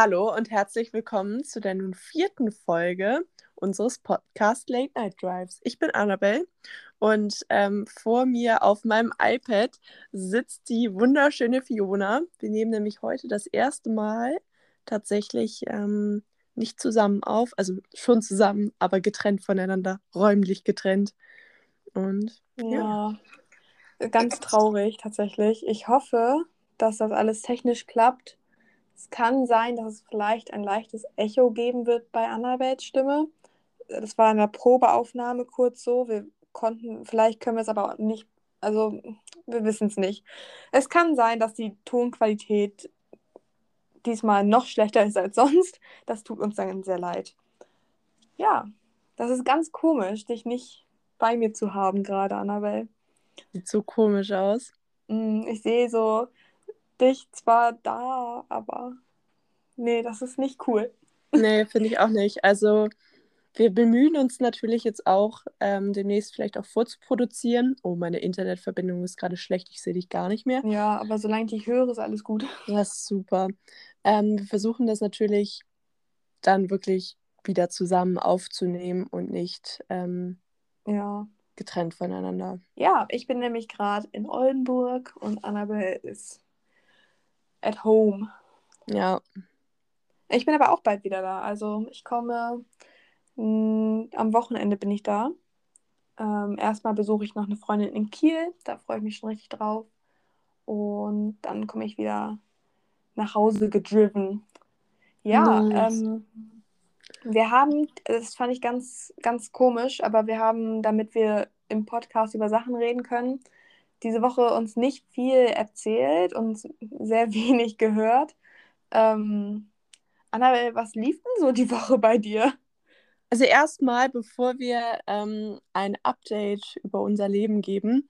Hallo und herzlich willkommen zu der nun vierten Folge unseres Podcast Late Night Drives. Ich bin Annabelle und ähm, vor mir auf meinem iPad sitzt die wunderschöne Fiona. Wir nehmen nämlich heute das erste Mal tatsächlich ähm, nicht zusammen auf, also schon zusammen, aber getrennt voneinander, räumlich getrennt. Und ja, ja. ganz traurig tatsächlich. Ich hoffe, dass das alles technisch klappt es kann sein, dass es vielleicht ein leichtes Echo geben wird bei Annabels Stimme. Das war in der Probeaufnahme kurz so. Wir konnten, vielleicht können wir es aber nicht, also wir wissen es nicht. Es kann sein, dass die Tonqualität diesmal noch schlechter ist als sonst. Das tut uns dann sehr leid. Ja, das ist ganz komisch, dich nicht bei mir zu haben gerade, Annabelle. Sieht so komisch aus. Mm, ich sehe so dich zwar da, aber nee, das ist nicht cool. Nee, finde ich auch nicht. Also wir bemühen uns natürlich jetzt auch, ähm, demnächst vielleicht auch vorzuproduzieren. Oh, meine Internetverbindung ist gerade schlecht, ich sehe dich gar nicht mehr. Ja, aber solange ich dich höre, ist alles gut. Das ist super. Ähm, wir versuchen das natürlich dann wirklich wieder zusammen aufzunehmen und nicht ähm, ja. getrennt voneinander. Ja, ich bin nämlich gerade in Oldenburg und Annabelle ist at home. Ja. Ich bin aber auch bald wieder da. Also ich komme mh, mm, am Wochenende bin ich da. Ähm, erstmal besuche ich noch eine Freundin in Kiel. Da freue ich mich schon richtig drauf. Und dann komme ich wieder nach Hause gedriven. Ja, nice. ähm, wir haben, das fand ich ganz, ganz komisch, aber wir haben, damit wir im Podcast über Sachen reden können, diese Woche uns nicht viel erzählt und sehr wenig gehört. Ähm, Annabelle, was lief denn so die Woche bei dir? Also erstmal, bevor wir ähm, ein Update über unser Leben geben,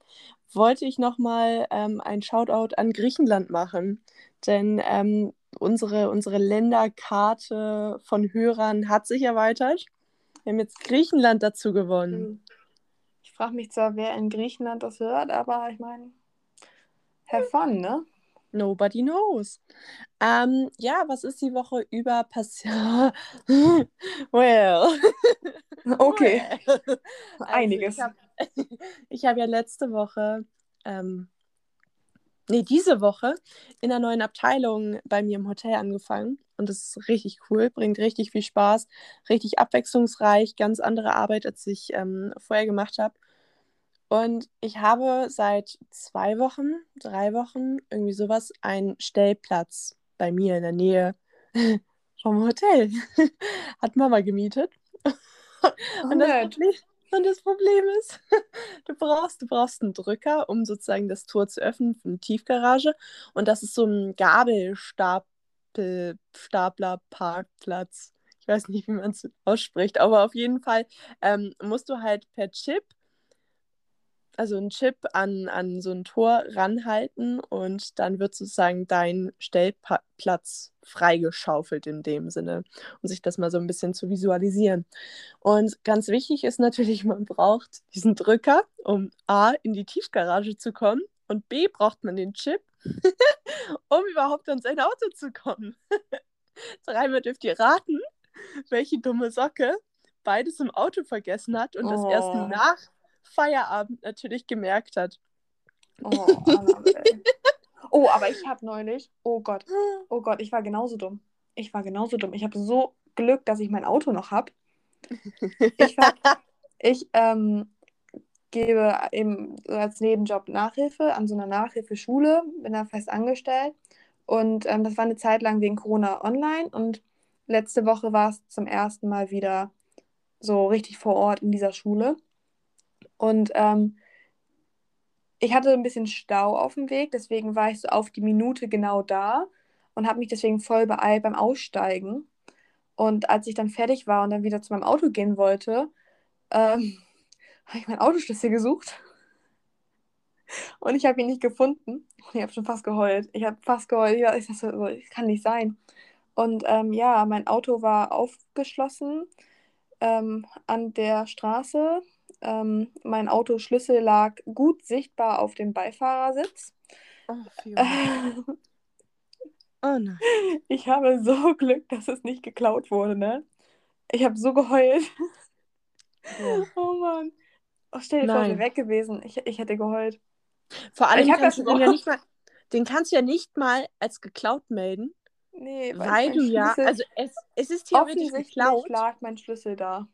wollte ich nochmal ähm, ein Shoutout an Griechenland machen. Denn ähm, unsere, unsere Länderkarte von Hörern hat sich erweitert. Wir haben jetzt Griechenland dazu gewonnen. Mhm frage mich zwar, wer in Griechenland das hört, aber ich meine, have fun, ne? Nobody knows. Ähm, ja, was ist die Woche über passiert? well. Okay. Well. Also Einiges. Ich habe hab ja letzte Woche, ähm, nee, diese Woche in einer neuen Abteilung bei mir im Hotel angefangen. Und das ist richtig cool, bringt richtig viel Spaß, richtig abwechslungsreich, ganz andere Arbeit, als ich ähm, vorher gemacht habe. Und ich habe seit zwei Wochen, drei Wochen, irgendwie sowas, einen Stellplatz bei mir in der Nähe vom Hotel. Hat Mama gemietet. Und das, Problem, und das Problem ist, du brauchst, du brauchst einen Drücker, um sozusagen das Tor zu öffnen für eine Tiefgarage. Und das ist so ein Gabelstapler-Parkplatz. Ich weiß nicht, wie man es ausspricht, aber auf jeden Fall ähm, musst du halt per Chip also einen Chip an, an so ein Tor ranhalten und dann wird sozusagen dein Stellplatz freigeschaufelt in dem Sinne, um sich das mal so ein bisschen zu visualisieren. Und ganz wichtig ist natürlich, man braucht diesen Drücker, um A, in die Tiefgarage zu kommen und B, braucht man den Chip, um überhaupt an sein Auto zu kommen. Dreimal dürft ihr raten, welche dumme Socke beides im Auto vergessen hat und oh. das erst oh. nach Feierabend natürlich gemerkt hat. Oh, oh aber ich habe neulich, oh Gott, oh Gott, ich war genauso dumm. Ich war genauso dumm. Ich habe so Glück, dass ich mein Auto noch habe. Ich, ich ähm, gebe eben als Nebenjob Nachhilfe an so einer Nachhilfeschule, bin da fest angestellt. Und ähm, das war eine Zeit lang wegen Corona online. Und letzte Woche war es zum ersten Mal wieder so richtig vor Ort in dieser Schule. Und ähm, ich hatte ein bisschen Stau auf dem Weg, deswegen war ich so auf die Minute genau da und habe mich deswegen voll beeilt beim Aussteigen. Und als ich dann fertig war und dann wieder zu meinem Auto gehen wollte, ähm, habe ich mein Autoschlüssel gesucht. Und ich habe ihn nicht gefunden. Ich habe schon fast geheult. Ich habe fast geheult. Ich dachte so, das kann nicht sein. Und ähm, ja, mein Auto war aufgeschlossen ähm, an der Straße ähm, mein Autoschlüssel lag gut sichtbar auf dem Beifahrersitz. Oh, Oh nein. Ich habe so Glück, dass es nicht geklaut wurde, ne? Ich habe so geheult. Boah. Oh Mann. Oh, stell dir vor, Nein. wäre weg gewesen. Ich, ich hätte geheult. Vor allem Ich kannst das du den ja nicht mal, den kannst du ja nicht mal als geklaut melden, Nee, weil, mein du ja, also es, es ist theoretisch geklaut, lag mein Schlüssel da.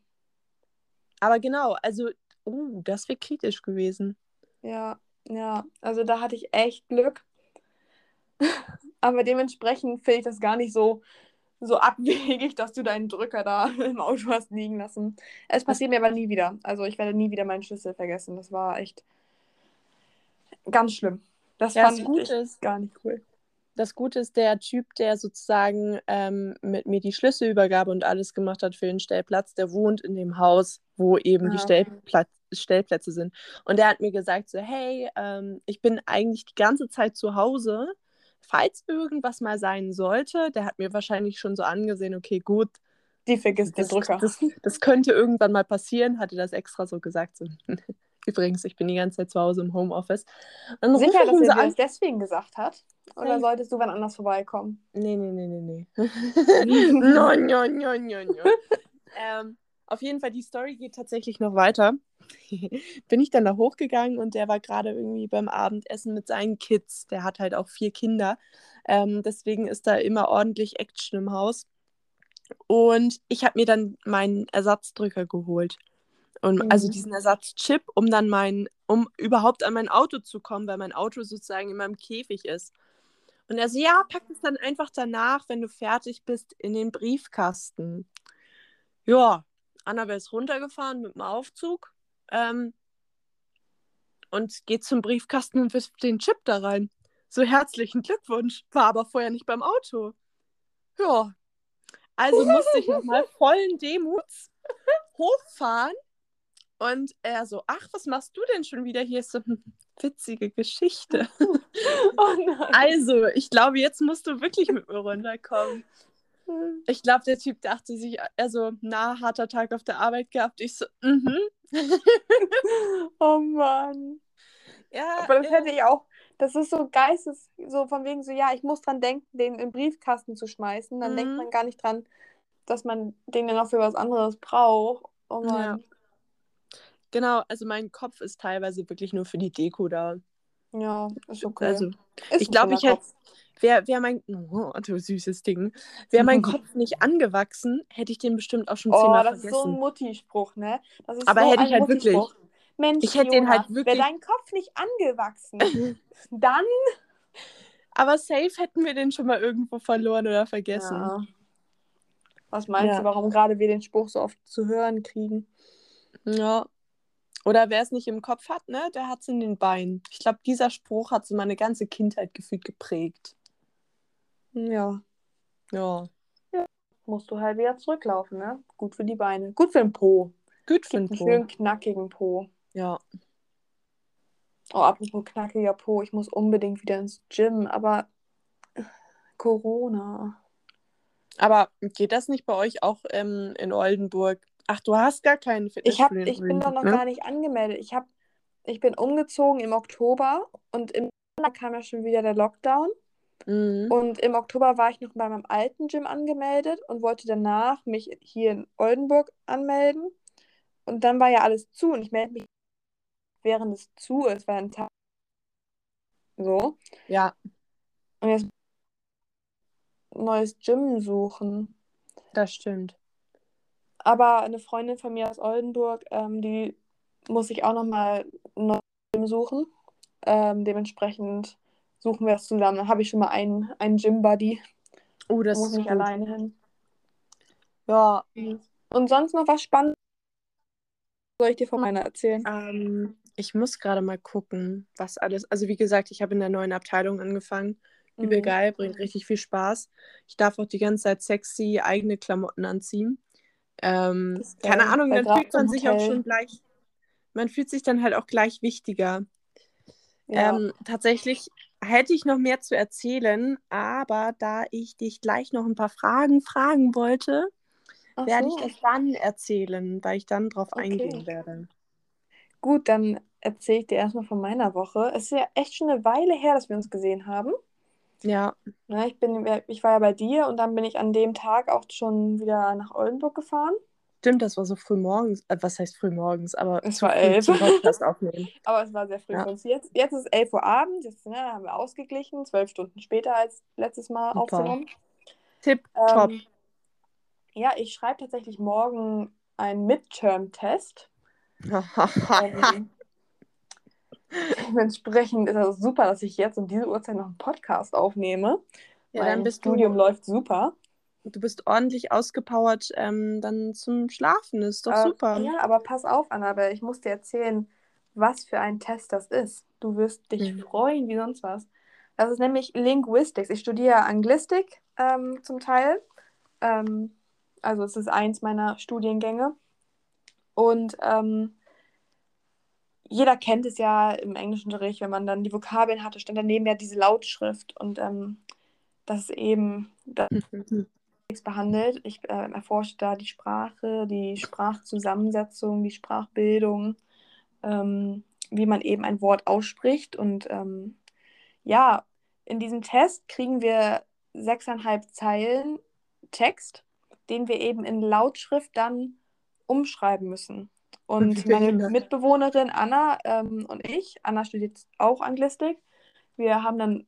Aber genau, also, oh, das wäre kritisch gewesen. Ja, ja. Also da hatte ich echt Glück. Aber dementsprechend finde ich das gar nicht so, so abwegig, dass du deinen Drücker da im Auto hast liegen lassen. Es passiert mir aber nie wieder. Also ich werde nie wieder meinen Schlüssel vergessen. Das war echt ganz schlimm. Das Ja, fand das ich ist- gar nicht cool. Das Gute ist, der Typ, der sozusagen ähm, mit mir die Schlüsselübergabe und alles gemacht hat für den Stellplatz, der wohnt in dem Haus, wo eben die Ah. Stellplatz, Stellplätze sind. Und der hat mir gesagt, so, hey, ähm, ich bin eigentlich die ganze Zeit zu Hause. Falls irgendwas mal sein sollte, der hat mir wahrscheinlich schon so angesehen, okay, gut, Die vergisst den das, Drücker. das, das könnte irgendwann mal passieren, hatte das extra so gesagt. So. Übrigens, ich bin die ganze Zeit zu Hause im Homeoffice. Und dann Sicher, ich dass er so das deswegen gesagt hat? Oder solltest du wann anders vorbeikommen? Nee, nee, nee, nee, nee. no, no, no, no, no. ähm, auf jeden Fall, die Story geht tatsächlich noch weiter. Bin ich dann da hochgegangen und der war gerade irgendwie beim Abendessen mit seinen Kids. Der hat halt auch vier Kinder. Ähm, deswegen ist da immer ordentlich Action im Haus. Und ich habe mir dann meinen Ersatzdrücker geholt. Und, Mhm. Also diesen Ersatzchip, um dann mein, um überhaupt an mein Auto zu kommen, weil mein Auto sozusagen in meinem Käfig ist. Und er so, ja, pack es dann einfach danach, wenn du fertig bist, in den Briefkasten. Ja, Annabelle ist runtergefahren mit dem Aufzug ähm, und geht zum Briefkasten und wirft den Chip da rein. So herzlichen Glückwunsch, war aber vorher nicht beim Auto. Ja, also musste ich nochmal vollen Demuts hochfahren und er so, ach, was machst du denn schon wieder hier? Ich so, hm, witzige Geschichte. Oh. Also, ich glaube, jetzt musst du wirklich mit mir runterkommen. Ich glaube, der Typ dachte sich, also, na, harter Tag auf der Arbeit gehabt. Ich so, mhm. Oh Mann. Ja, Aber das ja. hätte ich auch. Das ist so geistes, so von wegen so, ja, ich muss dran denken, den in den Briefkasten zu schmeißen. Dann denkt Mhm. man gar nicht dran, dass man den dann auch für was anderes braucht. Oh Mann. Genau, also mein Kopf ist teilweise wirklich nur für die Deko da. Ja, ist okay. Also, Ist ich glaube, ich hätte, wäre wär mein, oh, du süßes Ding, wäre mein Kopf nicht angewachsen, hätte ich den bestimmt auch schon Oh, zehnmal das ist so ein vergessen. Mutti-Spruch, ne? Das ist Aber so hätte ein ich halt wirklich. Mensch, Ich hätte den halt wirklich- Wäre dein Kopf nicht angewachsen, dann. Aber safe hätten wir den schon mal irgendwo verloren oder vergessen. Ja. Was meinst Ja. du, warum gerade wir den Spruch so oft zu hören kriegen? Ja. Oder wer es nicht im Kopf hat, ne, der hat es in den Beinen. Ich glaube, dieser Spruch hat so meine ganze Kindheit gefühlt geprägt. Ja. Ja. Musst du halt wieder zurücklaufen, ne? Gut für die Beine. Gut für den Po. Gut für den einen Po. schönen knackigen Po. Ja. Oh, apropos knackiger Po, ich muss unbedingt wieder ins Gym, aber äh, Corona. Aber geht das nicht bei euch auch ähm, in Oldenburg? Ach, du hast gar keinen Ich, hab, Fitnessstudio ich bin da noch ne? gar nicht angemeldet. Ich, hab, ich bin umgezogen im Oktober und im November kam ja schon wieder der Lockdown. Mhm. Und im Oktober war ich noch bei meinem alten Gym angemeldet und wollte danach mich hier in Oldenburg anmelden. Und dann war ja alles zu und ich melde mich, während es zu ist, weil ein Tag. So. Ja, Und jetzt ein neues Gym suchen. das stimmt. Aber eine Freundin von mir aus Oldenburg, ähm, die muss ich auch nochmal Gym suchen. Ähm, dementsprechend suchen wir das zusammen. Dann habe ich schon mal einen, einen Gym-Buddy. Oh, das muss ist nicht alleine hin. Ja, Und sonst noch was Spannendes? Soll ich dir von meiner erzählen? ähm, ich muss gerade mal gucken, was alles. Also, wie gesagt, ich habe in der neuen Abteilung angefangen. Übel Mhm. geil, bringt richtig viel Spaß. Ich darf auch die ganze Zeit sexy eigene Klamotten anziehen. Ähm, keine. Ahnung, dann fühlt man sich auch schon gleich, man fühlt sich dann halt auch gleich wichtiger. Ja. Ähm, tatsächlich hätte ich noch mehr zu erzählen, aber da ich dich gleich noch ein paar Fragen fragen wollte, Ach werde so. ich das dann erzählen, weil ich dann drauf Okay. eingehen werde. Gut, dann erzähle ich dir erstmal von meiner Woche. Es ist ja echt schon eine Weile her, dass wir uns gesehen haben. Ja. Ne, ich, bin, ich war ja bei dir und dann bin ich an dem Tag auch schon wieder nach Oldenburg gefahren. Stimmt, das war so früh morgens. Äh, was heißt früh morgens? Aber Es war elf. Aber es war sehr früh Ja. für uns. Jetzt, jetzt ist es 11 Uhr abends, jetzt ne, haben wir ausgeglichen, zwölf Stunden später als letztes Mal Super. aufgenommen. Tipp, top. Ähm, ja, ich schreibe tatsächlich morgen einen Midterm-Test. Ähm, dementsprechend ist es super, dass ich jetzt um diese Uhrzeit noch einen Podcast aufnehme. ja, mein dann bist Studium du, läuft super. du bist ordentlich ausgepowert ähm, dann zum Schlafen. Ist doch Äh, super. Ja, aber pass auf, Annabelle, ich muss dir erzählen, was für ein Test das ist. Du wirst dich Mhm. freuen wie sonst was. Das ist nämlich Linguistics. Ich studiere Anglistik ähm, zum Teil. Ähm, also es ist eins meiner Studiengänge. Und ähm, jeder kennt es ja im Englischunterricht, wenn man dann die Vokabeln hatte, stand daneben ja diese Lautschrift. Und ähm, das ist eben das Mhm. behandelt. Ich äh, erforsche da die Sprache, die Sprachzusammensetzung, die Sprachbildung, ähm, wie man eben ein Wort ausspricht. Und ähm, ja, in diesem Test kriegen wir sechseinhalb Zeilen Text, den wir eben in Lautschrift dann umschreiben müssen. Und meine. Mitbewohnerin Anna ähm, und ich, Anna studiert auch Anglistik, wir haben dann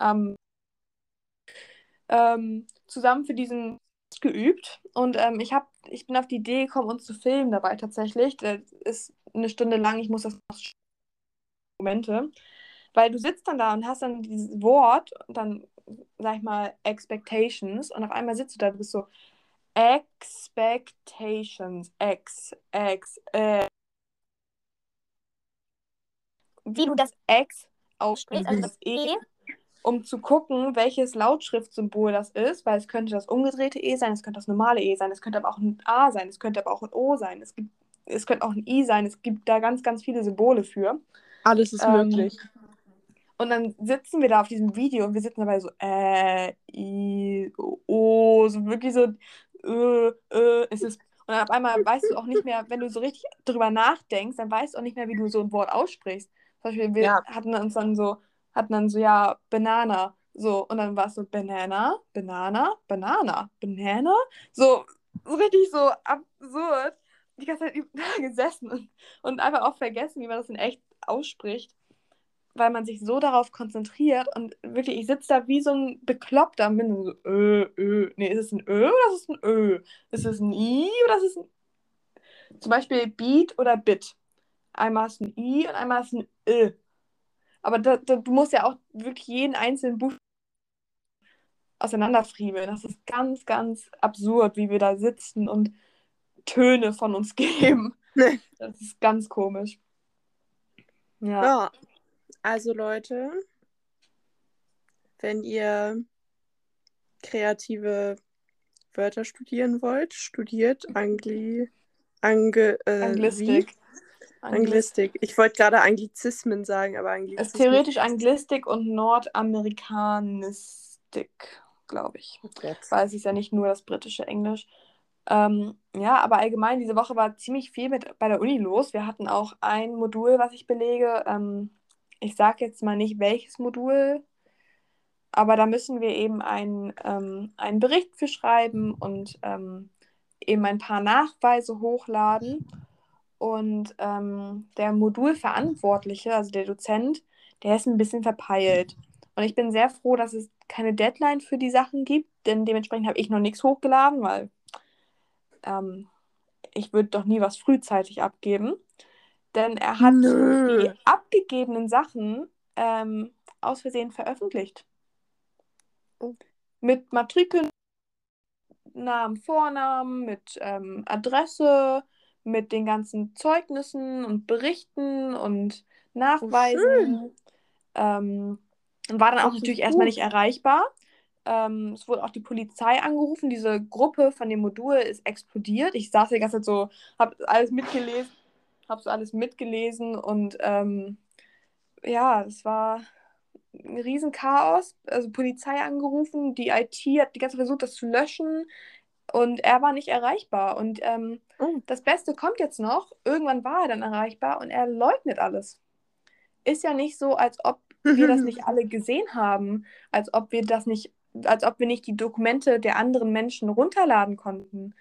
ähm, ähm, zusammen für diesen geübt. Und ähm, ich, hab, ich bin auf die Idee gekommen, uns zu filmen dabei tatsächlich. Das ist eine Stunde lang, ich muss das noch Momente, weil du sitzt dann da und hast dann dieses Wort und dann, sag ich mal, Expectations. Und auf einmal sitzt du da, du bist so Expectations, X, X, äh. Wie du das X aussprichst, also das E, um zu gucken, welches Lautschriftsymbol das ist, weil es könnte das umgedrehte E sein, es könnte das normale E sein, es könnte aber auch ein A sein, es könnte aber auch ein O sein, es, gibt, es könnte auch ein I sein, es gibt da ganz, ganz viele Symbole für. Alles ist Ähm, möglich. Und dann sitzen wir da auf diesem Video und wir sitzen dabei so, äh, I, O, so wirklich so, äh, äh, es ist. Und dann auf einmal weißt du auch nicht mehr, wenn du so richtig drüber nachdenkst, dann weißt du auch nicht mehr, wie du so ein Wort aussprichst. Zum Beispiel, wir Ja. hatten uns dann so, hatten dann so, ja, Banana, so, und dann war es so, Banana, Banana, Banana, Banana, so, so richtig so absurd. Die ganze Zeit da gesessen und, und einfach auch vergessen, wie man das in echt ausspricht weil man sich so darauf konzentriert und wirklich, ich sitze da wie so ein Bekloppter und bin so, ö, ö. Nee, ist es ein Ö oder ist es ein Ö? Ist es ein I oder ist es ein. Zum Beispiel Beat oder Bit. Einmal ist ein I und einmal ist ein Ö. Aber da, da, du musst ja auch wirklich jeden einzelnen Buch auseinanderfriemeln. Das ist ganz, ganz absurd, wie wir da sitzen und Töne von uns geben. Das ist ganz komisch. Ja. Ja, also Leute, wenn ihr kreative Wörter studieren wollt, studiert Angli, Ange, äh, Anglistik. Anglistik. Ich wollte gerade Anglizismen sagen, aber Es ist Anglizismen. theoretisch Anglistik und Nordamerikanistik, glaube ich. Gott. Weil es ist ja nicht nur das britische Englisch. Ähm, ja, aber allgemein, diese Woche war ziemlich viel mit bei der Uni los. Wir hatten auch ein Modul, was ich belege. Ähm, ich sage jetzt mal nicht, welches Modul, aber da müssen wir eben einen, ähm, einen Bericht für schreiben und ähm, eben ein paar Nachweise hochladen. Und ähm, der Modulverantwortliche, also der Dozent, der ist ein bisschen verpeilt. Und ich bin sehr froh, dass es keine Deadline für die Sachen gibt, denn dementsprechend habe ich noch nichts hochgeladen, weil ähm, ich würde doch nie was frühzeitig abgeben. Denn er hat Nö. die abgegebenen Sachen ähm, aus Versehen veröffentlicht. Oh. Mit Matrikeln, Namen, Vornamen, mit ähm, Adresse, mit den ganzen Zeugnissen und Berichten und Nachweisen. ähm, und war dann auch natürlich erstmal nicht erreichbar. Ähm, es wurde auch die Polizei angerufen. Diese Gruppe von dem Modul ist explodiert. Ich saß die ganze Zeit so, habe alles mitgelesen, habe so alles mitgelesen und ähm, ja, es war ein Riesenchaos. Also Polizei angerufen, die IT hat die ganze Zeit versucht, das zu löschen und er war nicht erreichbar. Und ähm, Oh. das Beste kommt jetzt noch. Irgendwann war er dann erreichbar und er leugnet alles. Ist ja nicht so, als ob wir das nicht alle gesehen haben, als ob wir das nicht, als ob wir nicht die Dokumente der anderen Menschen runterladen konnten.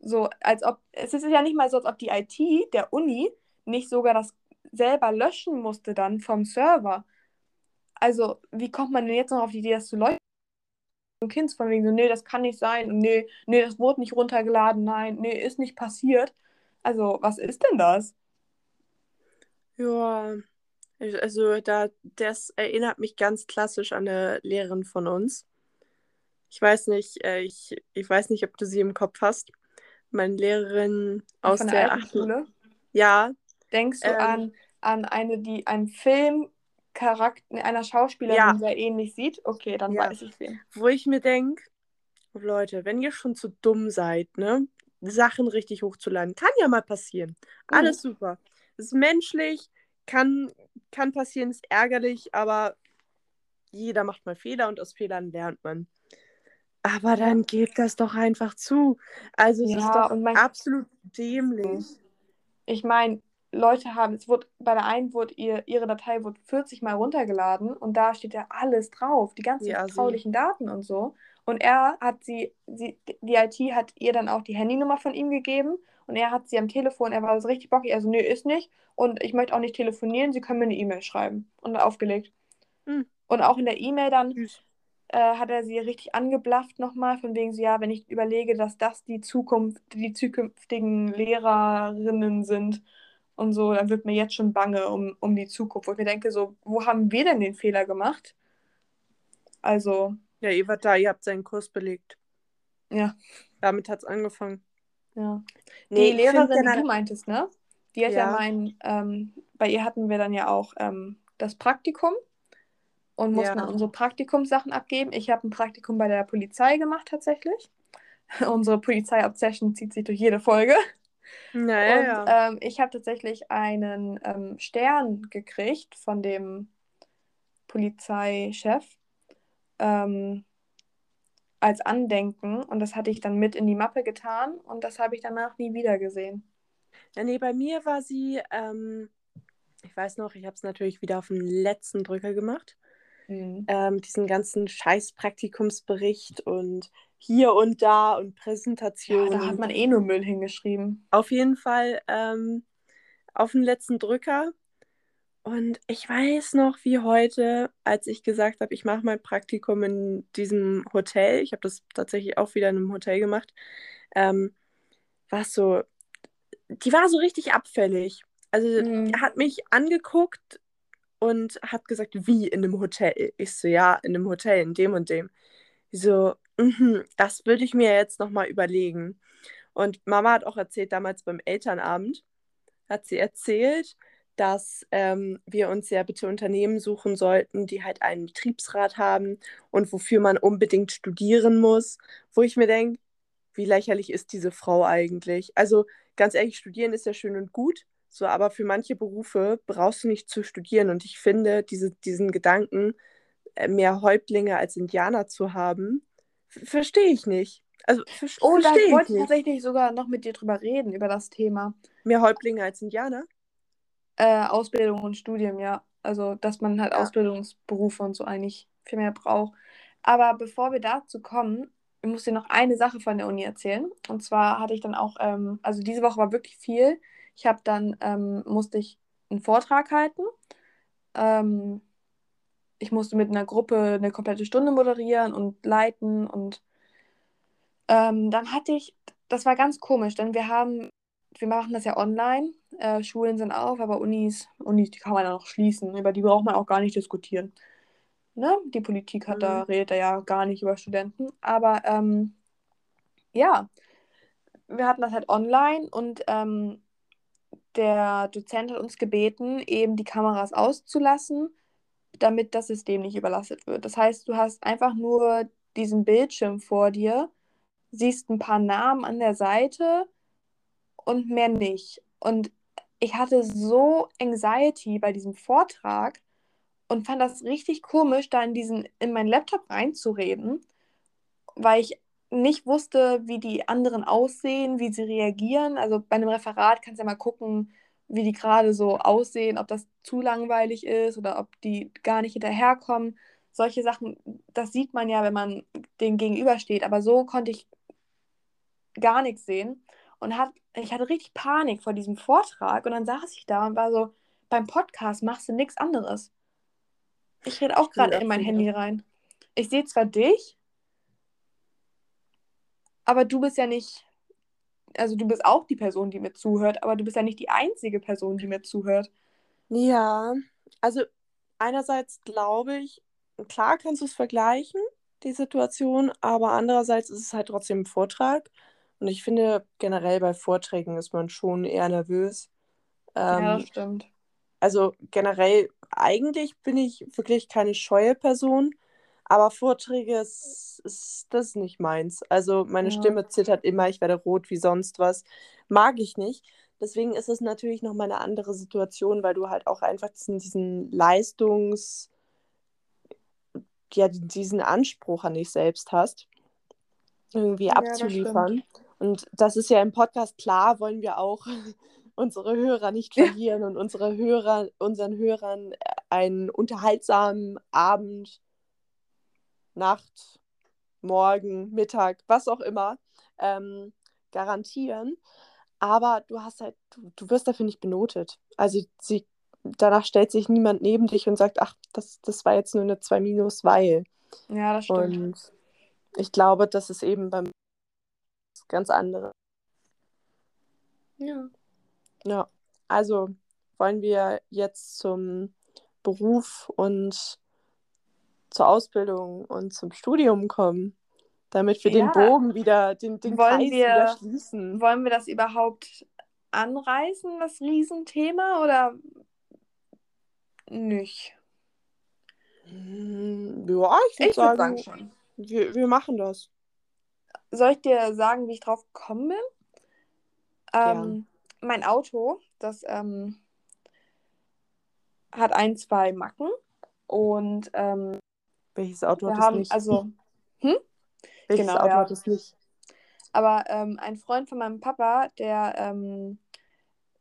So, als ob, es ist ja nicht mal so, als ob die IT der Uni nicht sogar das selber löschen musste dann vom Server. Also, wie kommt man denn jetzt noch auf die Idee, das zu leuchten? Ein Kind von wegen so, nee, das kann nicht sein, nee, nee, das wurde nicht runtergeladen, nein, nee, ist nicht passiert. Also, was ist denn das? Ja, also da, das erinnert mich ganz klassisch an eine Lehrerin von uns. Ich weiß nicht, äh, ich, ich weiß nicht, ob du sie im Kopf hast. Meine Lehrerin aus Von der der alten. Schule? Ja, Denkst du ähm, an, an eine, die einen Filmcharakter einer Schauspielerin Ja. sehr ähnlich sieht? Okay, dann Ja. weiß ich wen. wo ich mir denke, Leute, wenn ihr schon zu dumm seid, ne, Sachen richtig hochzuladen, kann ja mal passieren. Alles super. Ist menschlich, kann, kann passieren, ist ärgerlich, aber jeder macht mal Fehler und aus Fehlern lernt man. Aber dann gebt das doch einfach zu. Also es ist Ja, doch und man- absolut dämlich. Ich meine, Leute haben, es wurde, bei der einen wurde ihr, ihre Datei wurde 40 Mal runtergeladen und da steht ja alles drauf, die ganzen Ja, sie- vertraulichen Daten und so. Und er hat sie, sie, die IT hat ihr dann auch die Handynummer von ihm gegeben und er hat sie am Telefon, er war so richtig bockig, also nö, ist nicht und ich möchte auch nicht telefonieren, sie können mir eine E-Mail schreiben und aufgelegt. Hm. Und auch in der E-Mail dann Süß. Äh, hat er sie richtig angeblafft nochmal, von wegen so, ja, wenn ich überlege, dass das die Zukunft, die zukünftigen Lehrerinnen sind und so, dann wird mir jetzt schon bange um, um die Zukunft. Wo ich mir denke, so, wo haben wir denn den Fehler gemacht? Also, Ja, ihr wart da, ihr habt seinen Kurs belegt. ja, Damit hat es angefangen. ja. Nee, die Lehrerin, die du meintest, ne? Die hat ja, Ja. mein, ähm, bei ihr hatten wir dann ja auch ähm, das Praktikum und mussten Ja. unsere Praktikumssachen abgeben. Ich habe ein Praktikum bei der Polizei gemacht tatsächlich. unsere Polizei-Obsession zieht sich durch jede Folge. Naja, und ja. ähm, ich habe tatsächlich einen ähm, Stern gekriegt von dem Polizeichef ähm, als Andenken und das hatte ich dann mit in die Mappe getan und das habe ich danach nie wieder gesehen. Ja, nee, bei mir war sie, ähm, ich weiß noch, ich habe es natürlich wieder auf den letzten Drücker gemacht. Ähm, diesen ganzen Scheiß-Praktikumsbericht und hier und da und Ja, Präsentationen. da hat man eh nur Müll hingeschrieben. Auf jeden Fall ähm, auf den letzten Drücker. Und ich weiß noch, wie heute, als ich gesagt habe, ich mache mein Praktikum in diesem Hotel, ich habe das tatsächlich auch wieder in einem Hotel gemacht, ähm, war so, die war so richtig abfällig. Also Mhm. hat mich angeguckt und hat gesagt, wie in einem Hotel? Ich so, ja, in einem Hotel, in dem und dem. Ich so, mhm, das würde ich mir jetzt nochmal überlegen. Und Mama hat auch erzählt, damals beim Elternabend, hat sie erzählt, dass ähm, wir uns ja bitte Unternehmen suchen sollten, die halt einen Betriebsrat haben und wofür man unbedingt studieren muss. Wo ich mir denke, wie lächerlich ist diese Frau eigentlich? Also ganz ehrlich, studieren ist ja schön und gut, so, aber für manche Berufe brauchst du nicht zu studieren. Und ich finde, diese, diesen Gedanken, äh, mehr Häuptlinge als Indianer zu haben, verstehe ich nicht. Also ver Oh, da wollte ich nicht. tatsächlich sogar noch mit dir drüber reden, über das Thema. Mehr Häuptlinge als Indianer? Äh, Ausbildung und Studium, ja. Also, dass man halt Ja. Ausbildungsberufe und so eigentlich viel mehr braucht. Aber bevor wir dazu kommen, ich muss dir noch eine Sache von der Uni erzählen. Und zwar hatte ich dann auch, ähm, also diese Woche war wirklich viel. Ich habe dann, ähm, musste ich einen Vortrag halten. Ähm, ich musste mit einer Gruppe eine komplette Stunde moderieren und leiten und ähm, dann hatte ich, das war ganz komisch, denn wir haben, wir machen das ja online, äh, Schulen sind auf, aber Unis, Unis, die kann man ja noch schließen, über die braucht man auch gar nicht diskutieren. Ne? Die Politik hat da, Mhm. redet da ja gar nicht über Studenten, aber ähm, ja, wir hatten das halt online und ähm, der Dozent hat uns gebeten, eben die Kameras auszulassen, damit das System nicht überlastet wird. Das heißt, du hast einfach nur diesen Bildschirm vor dir, siehst ein paar Namen an der Seite und mehr nicht. Und ich hatte so Anxiety bei diesem Vortrag und fand das richtig komisch, da in diesen, in meinen Laptop reinzureden, weil ich nicht wusste, wie die anderen aussehen, wie sie reagieren. Also bei einem Referat kannst du ja mal gucken, wie die gerade so aussehen, ob das zu langweilig ist oder ob die gar nicht hinterherkommen. Solche Sachen, das sieht man ja, wenn man dem gegenübersteht. Aber so konnte ich gar nichts sehen und hat, ich hatte richtig Panik vor diesem Vortrag. Und dann saß ich da und war so, beim Podcast machst du nichts anderes. Ich rede auch gerade in mein Handy rein. Ich sehe zwar dich, aber du bist ja nicht also du bist auch die Person, die mir zuhört, aber du bist ja nicht die einzige Person, die mir zuhört. Ja, also einerseits glaube ich, klar kannst du es vergleichen, die Situation, aber andererseits ist es halt trotzdem ein Vortrag. Und ich finde, generell bei Vorträgen ist man schon eher nervös. Ähm, ja, stimmt. Also generell, eigentlich bin ich wirklich keine scheue Person. Aber Vorträge ist, ist das ist nicht meins. Also meine ja. Stimme zittert immer, ich werde rot wie sonst was. Mag ich nicht. Deswegen ist es natürlich nochmal eine andere Situation, weil du halt auch einfach diesen, diesen Leistungs, ja, diesen Anspruch an dich selbst hast, irgendwie ja, abzuliefern. Das und das ist ja im Podcast klar, wollen wir auch unsere Hörer nicht verlieren und unsere Hörer, unseren Hörern einen unterhaltsamen Abend Nacht, Morgen, Mittag, was auch immer, ähm, garantieren. Aber du hast halt, du, du wirst dafür nicht benotet. Also sie, danach stellt sich niemand neben dich und sagt, ach, das, das war jetzt nur eine 2 minus, weil. Ja, das stimmt. Und ich glaube, das ist eben beim ganz andere. Ja. Ja, also wollen wir jetzt zum Beruf und zur Ausbildung und zum Studium kommen, damit wir ja. den Bogen wieder, den, den wollen Kreis wir, wieder schließen. Wollen wir das überhaupt anreißen, das Riesenthema, oder nicht? Hm, ja, ich würde sagen, sagen schon. Wir, wir machen das. Soll ich dir sagen, wie ich drauf gekommen bin? Ähm, mein Auto, das ähm, hat ein, zwei Macken und ähm, welches Auto hat es nicht? Also, hm? Welches genau, Auto ja. hat es nicht? Aber ähm, ein Freund von meinem Papa, der ähm,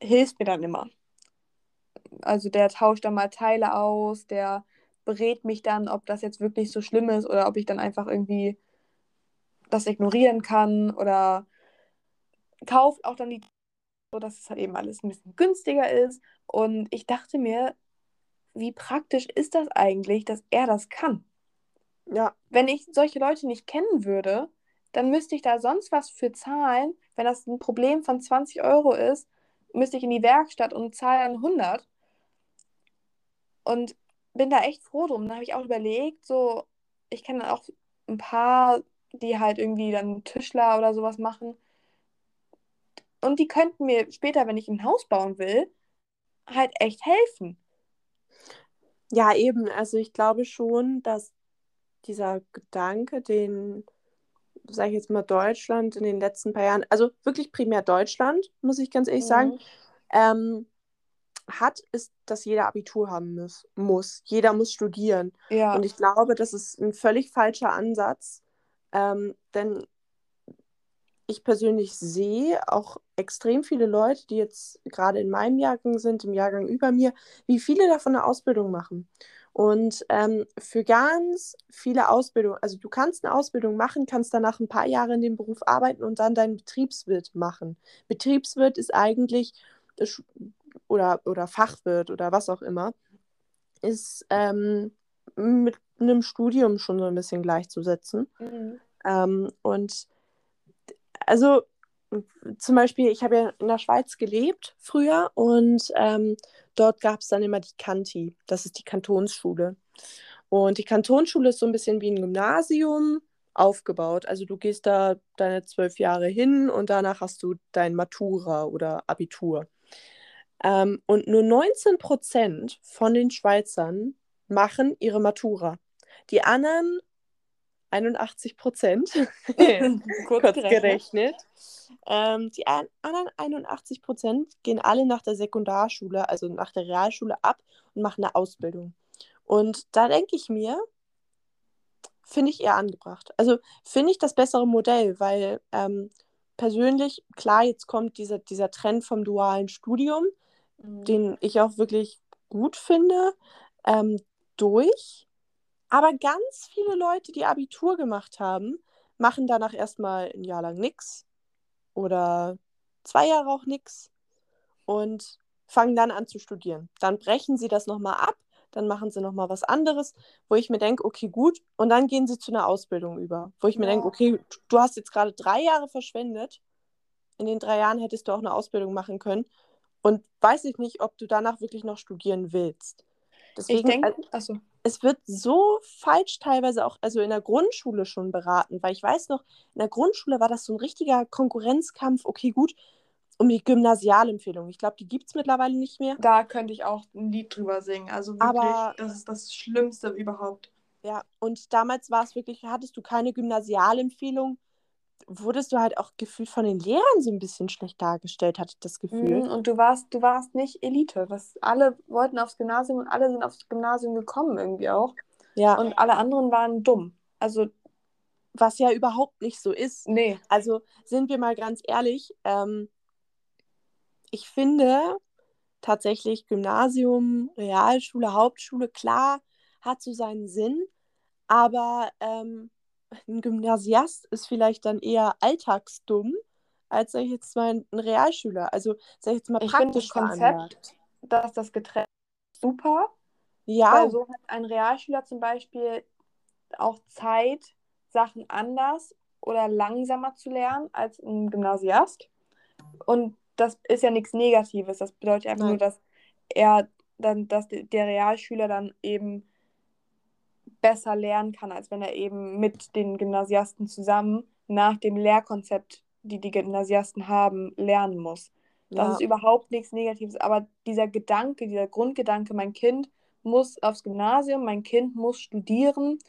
hilft mir dann immer. Also der tauscht dann mal Teile aus, der berät mich dann, ob das jetzt wirklich so schlimm ist oder ob ich dann einfach irgendwie das ignorieren kann oder kauft auch dann die, so dass es halt eben alles ein bisschen günstiger ist. Und ich dachte mir, wie praktisch ist das eigentlich, dass er das kann? Ja. Wenn ich solche Leute nicht kennen würde, dann müsste ich da sonst was für zahlen. Wenn das ein Problem von 20 Euro ist, müsste ich in die Werkstatt und zahle dann 100. Und bin da echt froh drum. Da habe ich auch überlegt, so, ich kenne dann auch ein paar, die halt irgendwie dann Tischler oder sowas machen. Und die könnten mir später, wenn ich ein Haus bauen will, halt echt helfen. Ja, eben. Also ich glaube schon, dass dieser Gedanke, den, sage ich jetzt mal, Deutschland in den letzten paar Jahren, also wirklich primär Deutschland, muss ich ganz ehrlich mhm. sagen, ähm, hat, ist, dass jeder Abitur haben muss. muss. Jeder muss studieren. Ja. Und ich glaube, das ist ein völlig falscher Ansatz, ähm, denn ich persönlich sehe auch extrem viele Leute, die jetzt gerade in meinem Jahrgang sind, im Jahrgang über mir, wie viele davon eine Ausbildung machen. Und ähm, für ganz viele Ausbildungen, also du kannst eine Ausbildung machen, kannst danach ein paar Jahre in dem Beruf arbeiten und dann deinen Betriebswirt machen. Betriebswirt ist eigentlich, oder, oder Fachwirt oder was auch immer, ist ähm, mit einem Studium schon so ein bisschen gleichzusetzen. Mhm. Ähm, und also zum Beispiel, ich habe ja in der Schweiz gelebt früher und ähm, dort gab es dann immer die Kanti, das ist die Kantonsschule. Und die Kantonsschule ist so ein bisschen wie ein Gymnasium aufgebaut. Also du gehst da deine zwölf Jahre hin und danach hast du dein Matura oder Abitur. Ähm, und nur 19 Prozent von den Schweizern machen ihre Matura. Die anderen 81 Prozent, kurz, kurz, gerechnet, gerechnet ähm, die anderen 81 Prozent gehen alle nach der Sekundarschule, also nach der Realschule ab und machen eine Ausbildung. Und da denke ich mir, finde ich eher angebracht. Also finde ich das bessere Modell, weil ähm, persönlich, klar, jetzt kommt dieser, dieser Trend vom dualen Studium. Mhm. den ich auch wirklich gut finde, ähm, durch. Aber ganz viele Leute, die Abitur gemacht haben, machen danach erstmal ein Jahr lang nichts oder zwei Jahre auch nichts und fangen dann an zu studieren. Dann brechen sie das nochmal ab, dann machen sie nochmal was anderes, wo ich mir denke, okay, gut, und dann gehen sie zu einer Ausbildung über, wo ich mir Ja. denke, okay, du hast jetzt gerade drei Jahre verschwendet, in den drei Jahren hättest du auch eine Ausbildung machen können und weiß ich nicht, ob du danach wirklich noch studieren willst. Ich Deswegen, denke, also. Es wird so falsch teilweise auch, also in der Grundschule schon beraten, weil ich weiß noch, in der Grundschule war das so ein richtiger Konkurrenzkampf, okay, gut, um die Gymnasialempfehlung. Ich glaube, die gibt es mittlerweile nicht mehr. Da könnte ich auch ein Lied drüber singen. Also wirklich, Aber- das ist das Schlimmste überhaupt. Ja, und damals war es wirklich, hattest du keine Gymnasialempfehlung, wurdest du halt auch gefühlt von den Lehrern so ein bisschen schlecht dargestellt, hatte ich das Gefühl. Mhm, Und du warst, du warst nicht Elite. Das, alle wollten aufs Gymnasium und alle sind aufs Gymnasium gekommen irgendwie auch. Ja, Und alle anderen waren dumm. Also, was ja überhaupt nicht so ist. nee. Also sind wir mal ganz ehrlich, ähm, ich finde tatsächlich Gymnasium, Realschule, Hauptschule, klar, hat so seinen Sinn, aber ähm, ein Gymnasiast ist vielleicht dann eher alltagsdumm, als sag ich jetzt mal ein Realschüler. Also sag ich jetzt mal Ich praktisch das Konzept, veranlagt. dass das Getränk super, Ja, weil so hat ein Realschüler zum Beispiel auch Zeit, Sachen anders oder langsamer zu lernen als ein Gymnasiast. Und das ist ja nichts Negatives. Das bedeutet einfach Nein. nur, dass er dann, dass de- der Realschüler dann eben besser lernen kann, als wenn er eben mit den Gymnasiasten zusammen nach dem Lehrkonzept, die die Gymnasiasten haben, lernen muss. Das ja. ist überhaupt nichts Negatives, aber dieser Gedanke, dieser Grundgedanke, mein Kind muss aufs Gymnasium, mein Kind muss studieren,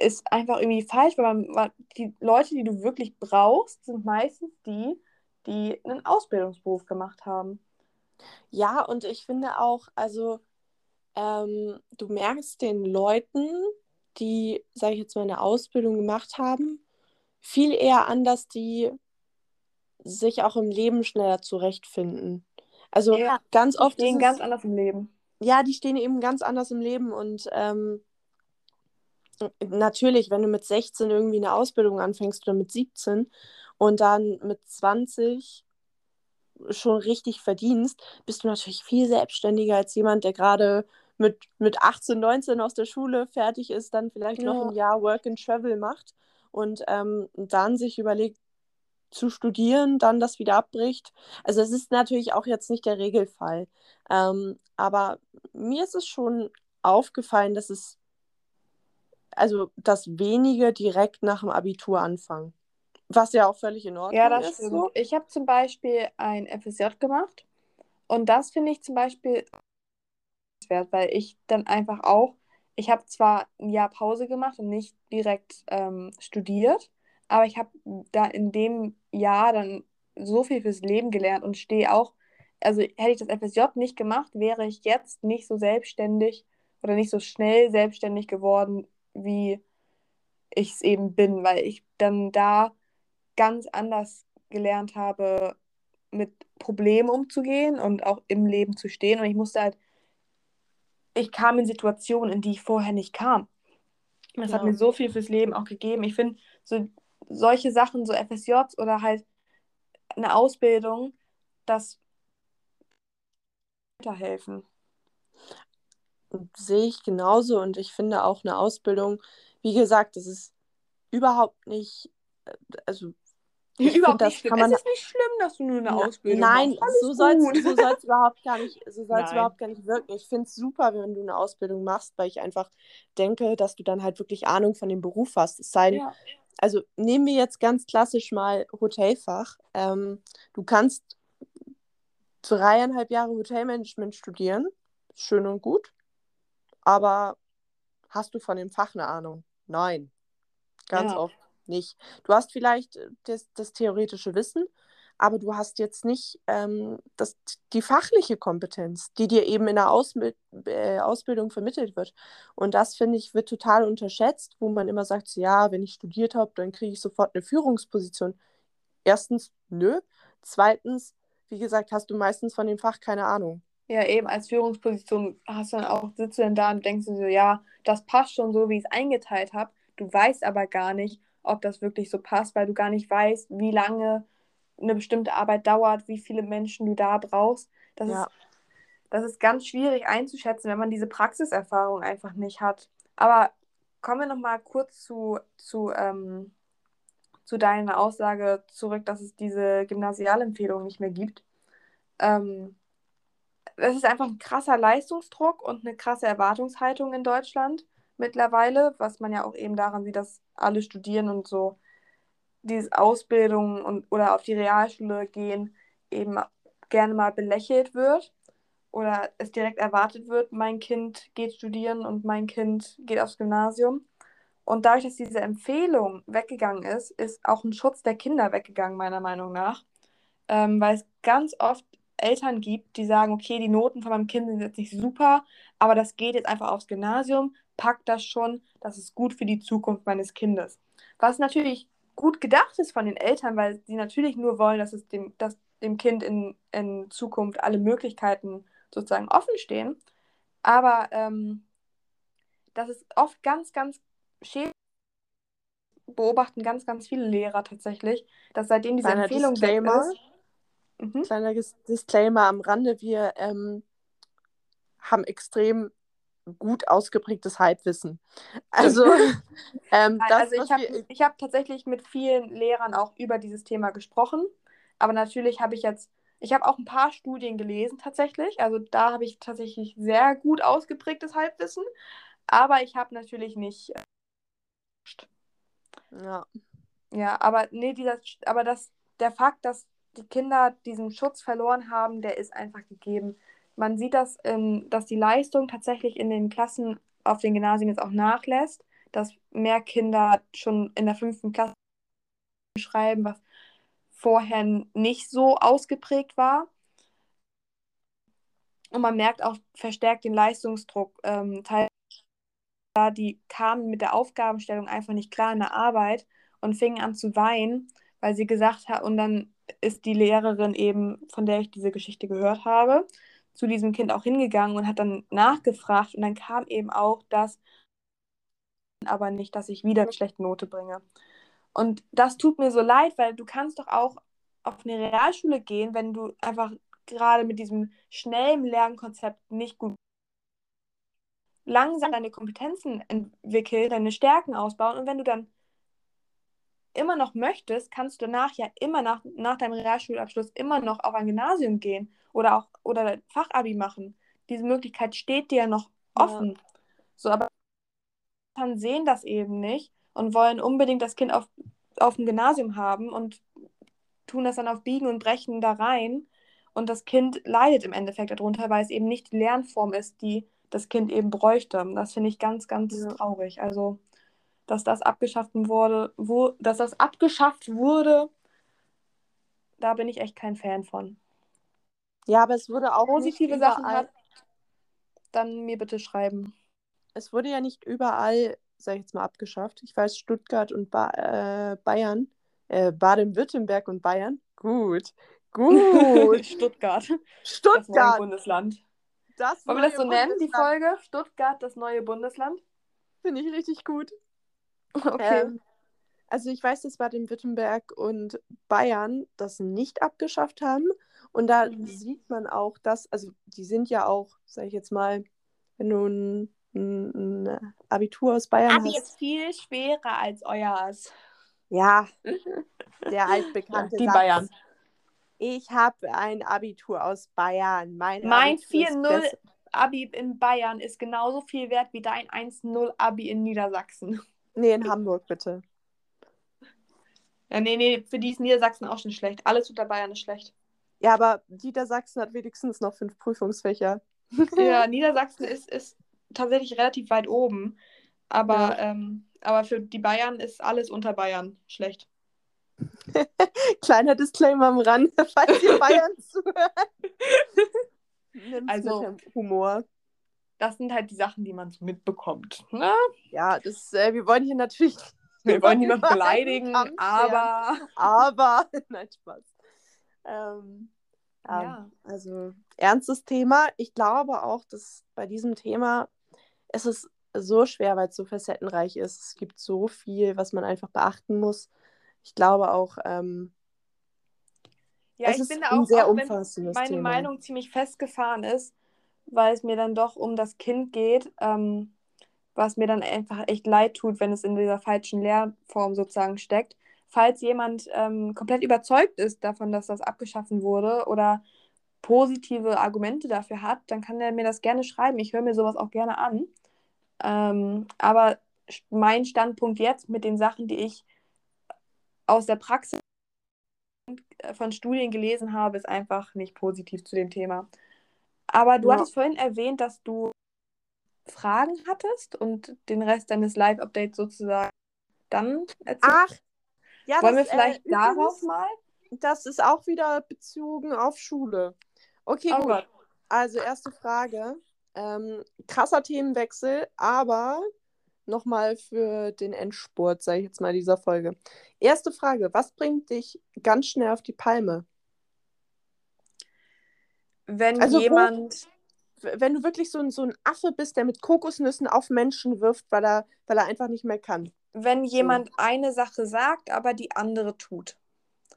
ist einfach irgendwie falsch, weil man, weil die Leute, die du wirklich brauchst, sind meistens die, die einen Ausbildungsberuf gemacht haben. Ja, und ich finde auch, also ähm, du merkst den Leuten, die, sage ich jetzt mal, eine Ausbildung gemacht haben, viel eher an, dass die sich auch im Leben schneller zurechtfinden. Also Ja, ganz Die oft stehen ist ganz es, anders im Leben. ja, die stehen eben ganz anders im Leben und ähm, natürlich, wenn du mit 16 irgendwie eine Ausbildung anfängst oder mit 17 und dann mit 20 schon richtig verdienst, bist du natürlich viel selbstständiger als jemand, der gerade mit, mit 18, 19 aus der Schule fertig ist, dann vielleicht noch Ja. ein Jahr Work and Travel macht und ähm, dann sich überlegt zu studieren, dann das wieder abbricht. Also es ist natürlich auch jetzt nicht der Regelfall. Ähm, aber mir ist es schon aufgefallen, dass es, also dass wenige direkt nach dem Abitur anfangen. Was ja auch völlig in Ordnung Ja, das ist. stimmt. So. Ich habe zum Beispiel ein FSJ gemacht und das finde ich zum Beispiel wert, weil ich dann einfach auch, ich habe zwar ein Jahr Pause gemacht und nicht direkt ähm, studiert, aber ich habe da in dem Jahr dann so viel fürs Leben gelernt und stehe auch, also hätte ich das FSJ nicht gemacht, wäre ich jetzt nicht so selbstständig oder nicht so schnell selbstständig geworden, wie ich es eben bin, weil ich dann da ganz anders gelernt habe, mit Problemen umzugehen und auch im Leben zu stehen. Und ich musste halt, ich kam in Situationen, in die ich vorher nicht kam. Das hat Ja. mir so viel fürs Leben auch gegeben. Ich finde, so solche Sachen, so FSJs oder halt eine Ausbildung, das weiterhelfen. Sehe ich genauso und ich finde auch eine Ausbildung, wie gesagt, das ist überhaupt nicht, äh, also ich Überhaupt finde, das nicht schlimm. kann man es ist nicht schlimm, dass du nur eine Na- Ausbildung Nein, machst. Alles so soll es so soll's überhaupt gar nicht, so soll's Nein. überhaupt gar nicht wirken. Ich finde es super, wenn du eine Ausbildung machst, weil ich einfach denke, dass du dann halt wirklich Ahnung von dem Beruf hast. Es sei denn, Ja. also nehmen wir jetzt ganz klassisch mal Hotelfach. Ähm, du kannst dreieinhalb Jahre Hotelmanagement studieren, schön und gut, aber hast du von dem Fach eine Ahnung? Nein, ganz Ja. oft nicht. Du hast vielleicht äh, das, das theoretische Wissen, aber du hast jetzt nicht ähm, das, die fachliche Kompetenz, die dir eben in der Ausbild äh, Ausbildung vermittelt wird. Und das, finde ich, wird total unterschätzt, wo man immer sagt, ja, wenn ich studiert habe, dann kriege ich sofort eine Führungsposition. Erstens, nö. Zweitens, wie gesagt, hast du meistens von dem Fach keine Ahnung. Ja, eben als Führungsposition hast du dann auch, sitzt du dann da und denkst dir so, ja, das passt schon so, wie ich es eingeteilt habe. Du weißt aber gar nicht, ob das wirklich so passt, weil du gar nicht weißt, wie lange eine bestimmte Arbeit dauert, wie viele Menschen du da brauchst. Das, ja. ist, das ist ganz schwierig einzuschätzen, wenn man diese Praxiserfahrung einfach nicht hat. Aber kommen wir nochmal kurz zu, zu, ähm, zu deiner Aussage zurück, dass es diese Gymnasialempfehlung nicht mehr gibt. Ähm, es ist einfach ein krasser Leistungsdruck und eine krasse Erwartungshaltung in Deutschland mittlerweile, was man ja auch eben daran sieht, dass alle studieren und so diese Ausbildung und, oder auf die Realschule gehen eben gerne mal belächelt wird oder es direkt erwartet wird, mein Kind geht studieren und mein Kind geht aufs Gymnasium. Und dadurch, dass diese Empfehlung weggegangen ist, ist auch ein Schutz der Kinder weggegangen, meiner Meinung nach. Ähm, weil es ganz oft Eltern gibt, die sagen, okay, die Noten von meinem Kind sind jetzt nicht super, aber das geht jetzt einfach aufs Gymnasium, packt das schon, das ist gut für die Zukunft meines Kindes. Was natürlich gut gedacht ist von den Eltern, weil sie natürlich nur wollen, dass es dem, dass dem Kind in, in Zukunft alle Möglichkeiten sozusagen offen stehen. Aber ähm, das ist oft ganz, ganz schädlich. Beobachten ganz, ganz viele Lehrer tatsächlich, dass seitdem diese Kleiner Empfehlung Disclaimer, ist. Mhm. Kleiner Disclaimer am Rande, wir ähm, haben extrem gut ausgeprägtes Halbwissen. Also, ähm, das, also ich habe hab tatsächlich mit vielen Lehrern auch über dieses Thema gesprochen. Aber natürlich habe ich jetzt, ich habe auch ein paar Studien gelesen tatsächlich. Also da habe ich tatsächlich sehr gut ausgeprägtes Halbwissen. Aber ich habe natürlich nicht. Äh, ja. Ja, aber nee, dieser, aber das, der Fakt, dass die Kinder diesen Schutz verloren haben, der ist einfach gegeben. Man sieht das, ähm, dass die Leistung tatsächlich in den Klassen auf den Gymnasien jetzt auch nachlässt, dass mehr Kinder schon in der fünften Klasse schreiben, was vorher nicht so ausgeprägt war. Und man merkt auch verstärkt den Leistungsdruck. Ähm, die kamen mit der Aufgabenstellung einfach nicht klar in der Arbeit und fingen an zu weinen, weil sie gesagt hat, und dann ist die Lehrerin eben, von der ich diese Geschichte gehört habe, zu diesem Kind auch hingegangen und hat dann nachgefragt und dann kam eben auch das, aber nicht, dass ich wieder eine schlechte Note bringe. Und das tut mir so leid, weil du kannst doch auch auf eine Realschule gehen, wenn du einfach gerade mit diesem schnellen Lernkonzept nicht gut langsam deine Kompetenzen entwickeln, deine Stärken ausbauen und wenn du dann immer noch möchtest, kannst du danach ja immer nach, nach deinem Realschulabschluss immer noch auf ein Gymnasium gehen oder auch oder Fachabi machen. Diese Möglichkeit steht dir ja noch offen. Ja. So, aber Eltern sehen das eben nicht und wollen unbedingt das Kind auf, auf dem Gymnasium haben und tun das dann auf Biegen und Brechen da rein. Und das Kind leidet im Endeffekt darunter, weil es eben nicht die Lernform ist, die das Kind eben bräuchte. Das finde ich ganz, ganz ja. traurig. Also dass das abgeschafft wurde, wo, dass das abgeschafft wurde, da bin ich echt kein Fan von. Ja, aber es wurde auch positive Sachen hat, dann mir bitte schreiben. Es wurde ja nicht überall, sag ich jetzt mal, abgeschafft. Ich weiß, Stuttgart und ba äh, Bayern, äh, Baden-Württemberg und Bayern. Gut, gut. Stuttgart. Stuttgart. Das neue Bundesland. Das Wollen wir das so nennen, die Folge? Stuttgart, das neue Bundesland? Finde ich richtig gut. Okay. Ähm, also ich weiß, dass Baden-Württemberg und Bayern das nicht abgeschafft haben. Und da mhm. sieht man auch, dass, also die sind ja auch, sage ich jetzt mal, wenn du ein, ein, ein Abitur aus Bayern Abi hast. ist viel schwerer als euers. Ja, der altbekannte ja, Die Satz. Bayern. Ich habe ein Abitur aus Bayern. Mein, mein 4-0 Abi in Bayern ist genauso viel wert wie dein 1-0 Abi in Niedersachsen. Nee, in Hamburg bitte. Ja, nee, nee, für die ist Niedersachsen auch schon schlecht. Alles unter Bayern ist schlecht. Ja, aber Niedersachsen hat wenigstens noch fünf Prüfungsfächer. Ja, Niedersachsen ist, ist tatsächlich relativ weit oben. Aber, ja. ähm, aber für die Bayern ist alles unter Bayern schlecht. Kleiner Disclaimer am Rand, falls ihr Bayern zuhört. Nimm's also, mit Humor das sind halt die Sachen, die man so mitbekommt. Ne? Ja, das, äh, wir wollen hier natürlich. Wir wollen niemanden beleidigen, aber. Aber. Nein, Spaß. Ähm, Ja, Ja. also ernstes Thema. Ich glaube auch, dass bei diesem Thema es ist so schwer, weil es so facettenreich ist. Es gibt so viel, was man einfach beachten muss. Ich glaube auch, ähm, Ja, Es ich ist finde ein auch, sehr auch wenn umfassendes meine Thema. Meinung ziemlich festgefahren ist, weil es mir dann doch um das Kind geht, ähm, was mir dann einfach echt leid tut, wenn es in dieser falschen Lehrform sozusagen steckt. Falls jemand ähm, komplett überzeugt ist davon, dass das abgeschaffen wurde oder positive Argumente dafür hat, dann kann er mir das gerne schreiben. Ich höre mir sowas auch gerne an. Ähm, aber mein Standpunkt jetzt mit den Sachen, die ich aus der Praxis äh, von Studien gelesen habe, ist einfach nicht positiv zu dem Thema. Aber du Ja. hattest vorhin erwähnt, dass du Fragen hattest und den Rest deines Live-Updates sozusagen dann erzählst. ach, ja, Wollen wir das, vielleicht äh, darauf mal? das ist auch wieder bezogen auf Schule. Okay, Oh gut. Gott. Also erste Frage. Ähm, krasser Themenwechsel, aber nochmal für den Endspurt, sage ich jetzt mal, dieser Folge. Erste Frage, was bringt dich ganz schnell auf die Palme? Wenn Also jemand, Wenn du wirklich so ein, so ein Affe bist, der mit Kokosnüssen auf Menschen wirft, weil er, weil er einfach nicht mehr kann. wenn jemand eine Sache sagt, aber die andere tut.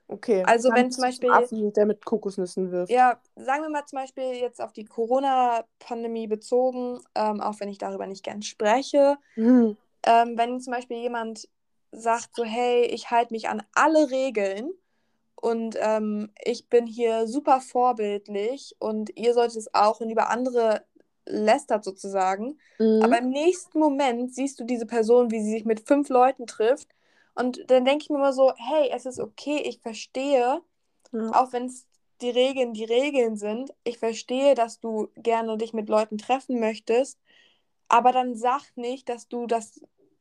Okay. Also wenn zum Beispiel- Affen, der mit Kokosnüssen wirft. Ja, sagen wir mal zum Beispiel jetzt auf die Corona-Pandemie bezogen, ähm, auch wenn ich darüber nicht gern spreche. Hm. ähm, wenn zum Beispiel jemand sagt so, hey, ich halte mich an alle Regeln und ähm, ich bin hier super vorbildlich und ihr solltet es auch und über andere lästert sozusagen. Mhm. Aber im nächsten Moment siehst du diese Person, wie sie sich mit fünf Leuten trifft und dann denke ich mir immer so, hey, es ist okay, ich verstehe, ja. auch wenn es die Regeln die Regeln sind, ich verstehe, dass du gerne dich mit Leuten treffen möchtest, aber dann sag nicht, dass du das,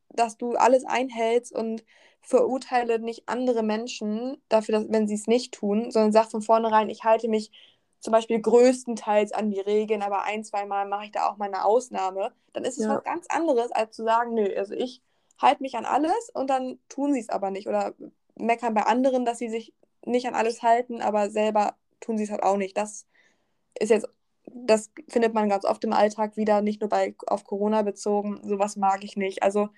dass du alles einhältst und verurteile nicht andere Menschen dafür, dass, wenn sie es nicht tun, sondern sag von vornherein, ich halte mich zum Beispiel größtenteils an die Regeln, aber ein, zwei Mal mache ich da auch mal eine Ausnahme. Dann ist es Ja. was ganz anderes, als zu sagen, nö, also ich halte mich an alles und dann tun sie es aber nicht oder meckern bei anderen, dass sie sich nicht an alles halten, aber selber tun sie es halt auch nicht. Das ist jetzt, das findet man ganz oft im Alltag wieder, nicht nur bei auf Corona bezogen. Sowas mag ich nicht. Also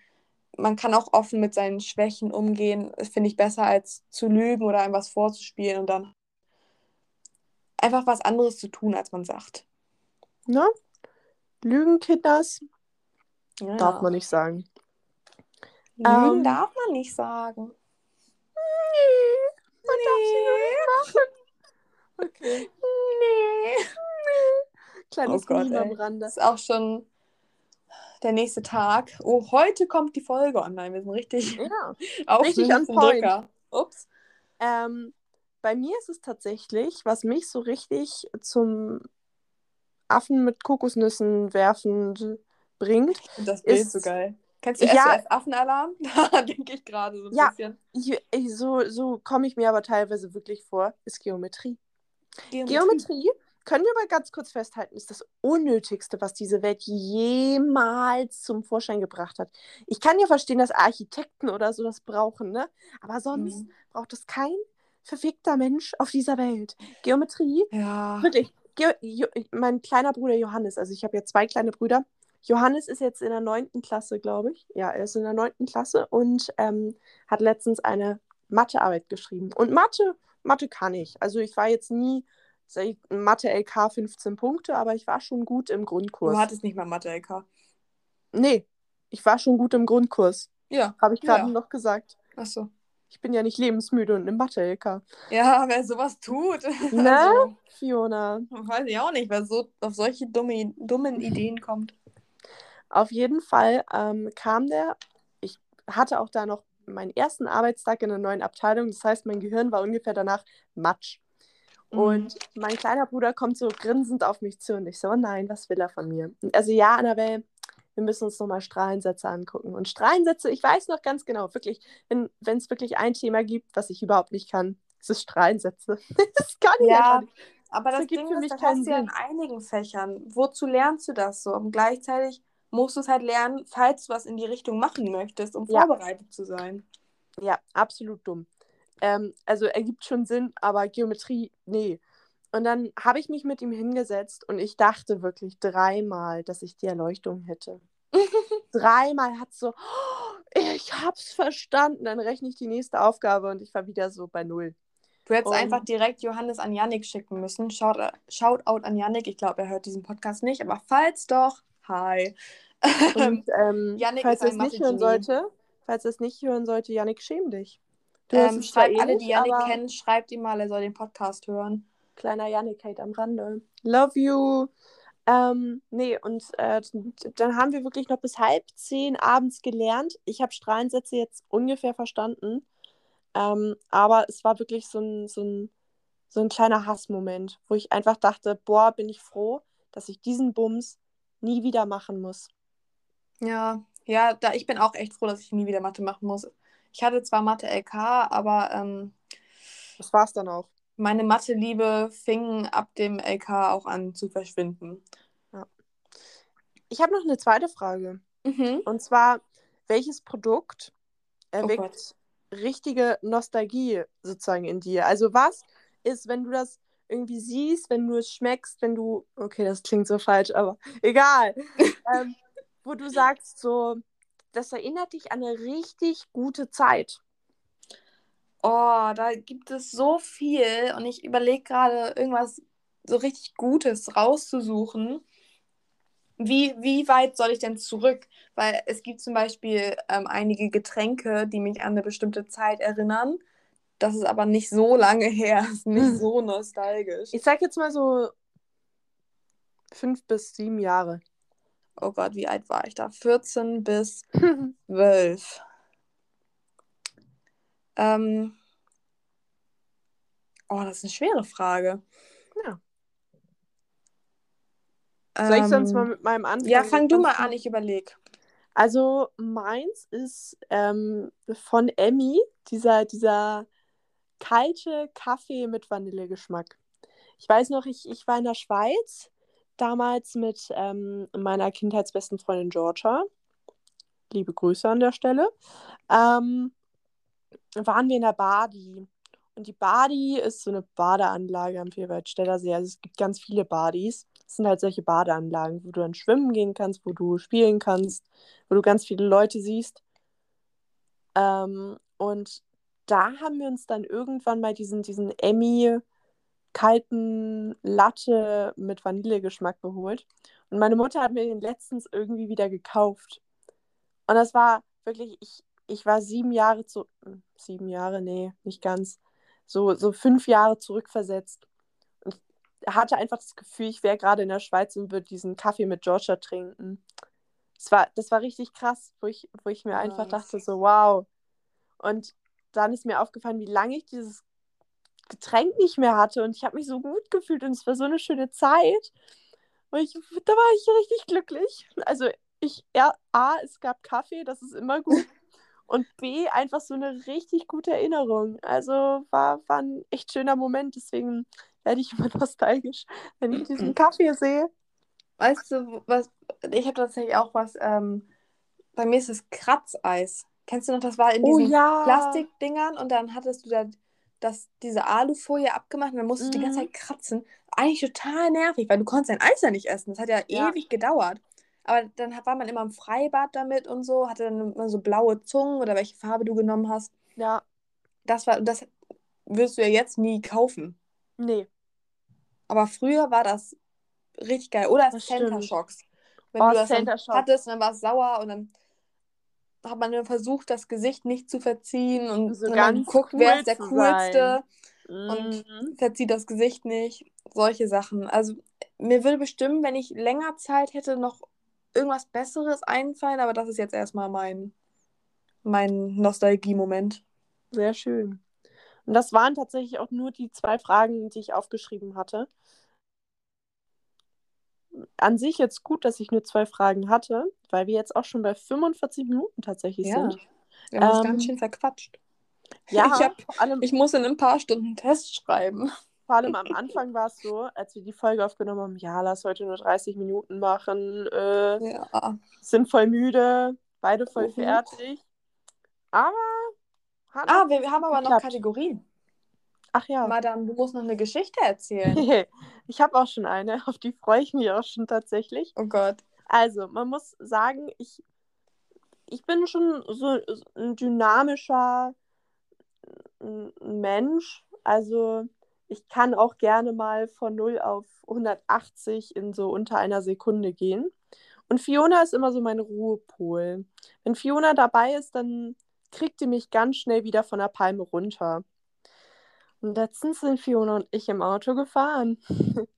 man kann auch offen mit seinen Schwächen umgehen. Das finde ich besser, als zu lügen oder einem was vorzuspielen und dann einfach was anderes zu tun, als man sagt. Ne? Lügenkinders Ja. darf man nicht sagen. Lügen Ähm, darf man nicht sagen. Man darf sie nicht machen. Okay. Nee. Kleines Oh Gott, am. Rande. Das ist auch schon der nächste Tag. Oh, heute kommt die Folge online. Wir sind richtig Ja. auf Richtig on point. Drücker. Ups. Ähm, bei mir ist es tatsächlich, was mich so richtig zum Affen mit Kokosnüssen werfend bringt. Das Bild Ist- so geil. Kennst du Ja. SOS Affenalarm? Da denke ich gerade so ein Ja. bisschen. Ich, ich, so so komme ich mir aber teilweise wirklich vor, ist Geometrie. Geometrie, können wir mal ganz kurz festhalten, ist das Unnötigste, was diese Welt jemals zum Vorschein gebracht hat. Ich kann ja verstehen, dass Architekten oder so das brauchen, ne? Aber sonst Mhm. braucht es kein verfickter Mensch auf dieser Welt. Geometrie, Ja. wirklich. Ge jo mein kleiner Bruder Johannes, also ich habe ja zwei kleine Brüder. Johannes ist jetzt in der neunten Klasse, glaube ich. Ja, er ist in der neunten Klasse und ähm, hat letztens eine Mathearbeit geschrieben. Und Mathe, Mathe kann ich. Also ich war jetzt nie sag ich, Mathe LK 15 Punkte, aber ich war schon gut im Grundkurs. Du hattest nicht mal Mathe-LK. nee, ich war schon gut im Grundkurs. Ja. Habe ich gerade Ja. noch gesagt. Achso. Ich bin ja nicht lebensmüde und im Mathe LK. Ja, wer sowas tut. Ne? Also, Fiona. weiß ich auch nicht, wer so auf solche dumme, dummen Ideen kommt. Auf jeden Fall ähm, kam der. Ich hatte auch da noch meinen ersten Arbeitstag in der neuen Abteilung. Das heißt, mein Gehirn war ungefähr danach matsch. Und mein kleiner Bruder kommt so grinsend auf mich zu und ich so, oh nein, was will er von mir? Also ja, Annabelle, wir müssen uns nochmal Strahlensätze angucken. Und Strahlensätze, ich weiß noch ganz genau, wirklich, wenn es wirklich ein Thema gibt, was ich überhaupt nicht kann, ist es Strahlensätze. das kann ich Ja, nicht. aber Das das, Ding für ist, mich das hast du ja in einigen Fächern. Wozu lernst du das so? Und gleichzeitig musst du es halt lernen, falls du was in die Richtung machen möchtest, um Ja. vorbereitet zu sein. Ja, absolut dumm. Ähm, also ergibt schon Sinn, aber Geometrie, nee. und dann habe ich mich mit ihm hingesetzt und ich dachte wirklich dreimal, dass ich die Erleuchtung hätte. dreimal hat so, oh, ich hab's verstanden. Dann rechne ich die nächste Aufgabe und ich war wieder so bei null. Du hättest Und- einfach direkt Johannes an Yannick schicken müssen. Shout, Shoutout an Yannick. Ich glaube, er hört diesen Podcast nicht, aber falls doch, hi. Und ähm, Yannick falls ist er ein es nicht hören sollte, falls er es nicht hören sollte, Yannick, schäm dich. Ähm, schreibt eh alle, die Yannick kennen, schreibt ihm mal, er soll den Podcast hören. Kleiner Yannick Hate am Rande. Love you. Ähm, nee, und äh, dann haben wir wirklich noch bis halb zehn abends gelernt. Ich habe Strahlensätze jetzt ungefähr verstanden. Ähm, aber es war wirklich so ein, so, ein, so ein kleiner Hassmoment, wo ich einfach dachte, boah, bin ich froh, dass ich diesen Bums nie wieder machen muss. Ja, ja, da, ich bin auch echt froh, dass ich nie wieder Mathe machen muss. Ich hatte zwar Mathe LK, aber ähm, Das war's dann auch. meine Mathe-Liebe fing ab dem LK auch an zu verschwinden. Ich habe noch eine zweite Frage. Mhm. Und zwar, welches Produkt Oh erweckt Gott. richtige Nostalgie sozusagen in dir? Also was ist, wenn du das irgendwie siehst, wenn du es schmeckst, wenn du, okay, das klingt so falsch, aber egal, ähm, wo du sagst so, das erinnert dich an eine richtig gute Zeit. Oh, da gibt es so viel und ich überlege gerade, irgendwas so richtig Gutes rauszusuchen. Wie, wie weit soll ich denn zurück? Weil es gibt zum Beispiel ähm, einige Getränke, die mich an eine bestimmte Zeit erinnern. Das ist aber nicht so lange her, ist nicht so nostalgisch. Ich sag jetzt mal so fünf bis sieben Jahre. Oh Gott, wie alt war ich da? 14 bis 12. Ähm, oh, das ist eine schwere Frage. Ja. Soll ich sonst Ähm, mal mit meinem Anfang? Ja, fang du mal an, ich überlege. Also meins ist ähm, von Emmy, dieser, dieser kalte Kaffee mit Vanillegeschmack. Ich weiß noch, ich, ich war in der Schweiz, damals mit ähm, meiner kindheitsbesten Freundin Georgia. Liebe Grüße an der Stelle. Ähm, waren wir in der Badi. Und die Badi ist so eine Badeanlage am Vierwaldstätter See. Also es gibt ganz viele Badis. Es sind halt solche Badeanlagen, wo du dann schwimmen gehen kannst, wo du spielen kannst, wo du ganz viele Leute siehst. Ähm, und da haben wir uns dann irgendwann mal diesen, diesen Emmy kalten Latte mit Vanillegeschmack geholt. Und meine Mutter hat mir den letztens irgendwie wieder gekauft. Und das war wirklich, ich, ich war sieben Jahre zu, hm, sieben Jahre, nee, nicht ganz, so, so fünf Jahre zurückversetzt. Und hatte einfach das Gefühl, ich wäre gerade in der Schweiz und würde diesen Kaffee mit Georgia trinken. Das war, das war richtig krass, wo ich, wo ich mir einfach Krass. dachte, so wow. Und dann ist mir aufgefallen, wie lange ich dieses Getränk nicht mehr hatte und ich habe mich so gut gefühlt und es war so eine schöne Zeit. Und ich, da war ich richtig glücklich. Also ich, ja, A, es gab Kaffee, das ist immer gut. Und B, einfach so eine richtig gute Erinnerung. Also war, war ein echt schöner Moment. Deswegen werde ich immer nostalgisch, wenn ich diesen Kaffee sehe. Weißt du, was, ich habe tatsächlich auch was, ähm, bei mir ist es Kratzeis. Kennst du noch, das war in Oh diesen ja. Plastikdingern und dann hattest du da das, diese Alufolie abgemacht und dann musstest du die ganze Mhm. Zeit kratzen. Eigentlich total nervig, weil du konntest dein Eis ja nicht essen. Das hat ja, Ja. ewig gedauert. Aber dann war man immer im Freibad damit und so, hatte dann immer so blaue Zungen oder welche Farbe du genommen hast. Ja, Das war, das wirst du ja jetzt nie kaufen. nee. Aber früher war das richtig geil. Oder Das Center. Shocks. Wenn Oh, du das hattest, dann war es sauer und dann hat man nur versucht, das Gesicht nicht zu verziehen und So man ganz guckt, cool wer ist der coolste, Und verzieht das Gesicht nicht. Solche Sachen. Also mir würde bestimmt, wenn ich länger Zeit hätte, noch irgendwas Besseres einfallen, aber das ist jetzt erstmal mein, mein Nostalgie-Moment. Sehr schön. Und das waren tatsächlich auch nur die zwei Fragen, die ich aufgeschrieben hatte. An sich jetzt gut, dass ich nur zwei Fragen hatte, weil wir jetzt auch schon bei 45 Minuten tatsächlich Ja. sind. Wir haben uns Ähm, ganz schön verquatscht. Ja, Ich hab- allem, Ich muss in ein paar Stunden einen Test schreiben. vor allem am Anfang war es so, als wir die Folge aufgenommen haben, ja, lass heute nur 30 Minuten machen, äh, Ja. sind voll müde, beide voll Mhm. fertig. Aber Ah, wir, wir haben aber noch. Kategorien. Ach ja. Madame, du musst noch eine Geschichte erzählen. ich habe auch schon eine, auf die freue ich mich auch schon tatsächlich. Oh Gott. Also, man muss sagen, ich, ich bin schon so ein dynamischer Mensch. Also, ich kann auch gerne mal von 0 auf 180 in so unter einer Sekunde gehen. Und Fiona ist immer so mein Ruhepol. Wenn Fiona dabei ist, dann kriegt die mich ganz schnell wieder von der Palme runter. Und letztens sind Fiona und ich im Auto gefahren.